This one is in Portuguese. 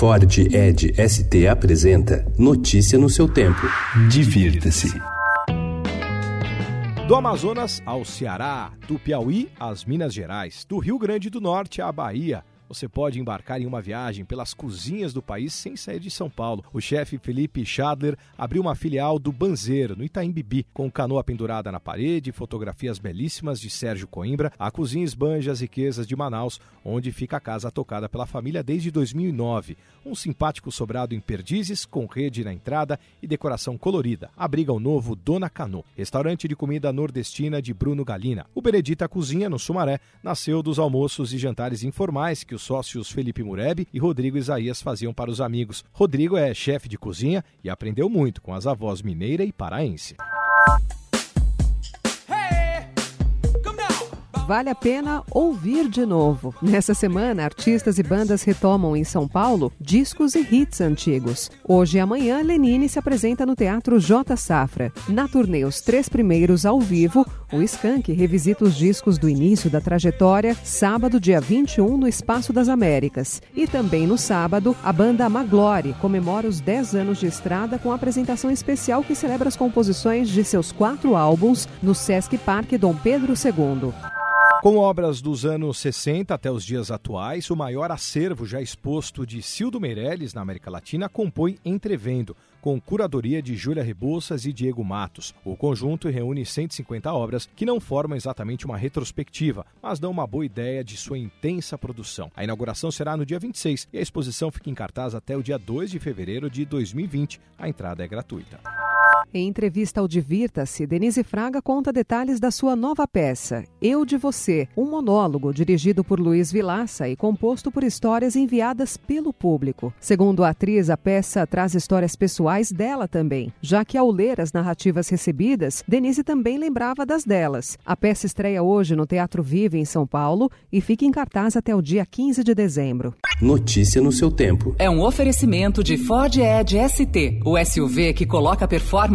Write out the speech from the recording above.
Ford Ed ST apresenta Notícia no seu tempo. Divirta-se. Do Amazonas ao Ceará, do Piauí às Minas Gerais, do Rio Grande do Norte à Bahia, você pode embarcar em uma viagem pelas cozinhas do país sem sair de São Paulo. O chefe Felipe Schadler abriu uma filial do Banzeiro, no Itaim Bibi, com canoa pendurada na parede, fotografias belíssimas de Sérgio Coimbra, a cozinha esbanja as riquezas de Manaus, onde fica a casa tocada pela família desde 2009. Um simpático sobrado em perdizes, com rede na entrada e decoração colorida. Abriga o novo Dona Cano, restaurante de comida nordestina de Bruno Galina. O Benedita Cozinha, no Sumaré, nasceu dos almoços e jantares informais que os sócios Felipe Mureb e Rodrigo Isaías faziam para os amigos. Rodrigo é chefe de cozinha e aprendeu muito com as avós mineira e paraense. Vale a pena ouvir de novo. Nessa semana, artistas e bandas retomam em São Paulo discos e hits antigos. Hoje e amanhã, Lenine se apresenta no Teatro J Safra. Na turnê Os Três Primeiros ao Vivo, o Skank revisita os discos do início da trajetória, sábado, dia 21, no Espaço das Américas. E também no sábado, a banda Maglore comemora os 10 anos de estrada com apresentação especial que celebra as composições de seus quatro álbuns no Sesc Parque Dom Pedro II. Com obras dos anos 60 até os dias atuais, o maior acervo já exposto de Cildo Meirelles na América Latina compõe Entrevendo, com curadoria de Júlia Rebouças e Diego Matos. O conjunto reúne 150 obras que não formam exatamente uma retrospectiva, mas dão uma boa ideia de sua intensa produção. A inauguração será no dia 26 e a exposição fica em cartaz até o dia 2 de fevereiro de 2020. A entrada é gratuita. Em entrevista ao Divirta-se, Denise Fraga conta detalhes da sua nova peça, Eu de Você, um monólogo dirigido por Luiz Vilaça e composto por histórias enviadas pelo público. Segundo a atriz, a peça traz histórias pessoais dela também, já que ao ler as narrativas recebidas, Denise também lembrava das delas. A peça estreia hoje no Teatro Vive, em São Paulo, e fica em cartaz até o dia 15 de dezembro. Notícia no seu tempo. É um oferecimento de Ford Edge ST, o SUV que coloca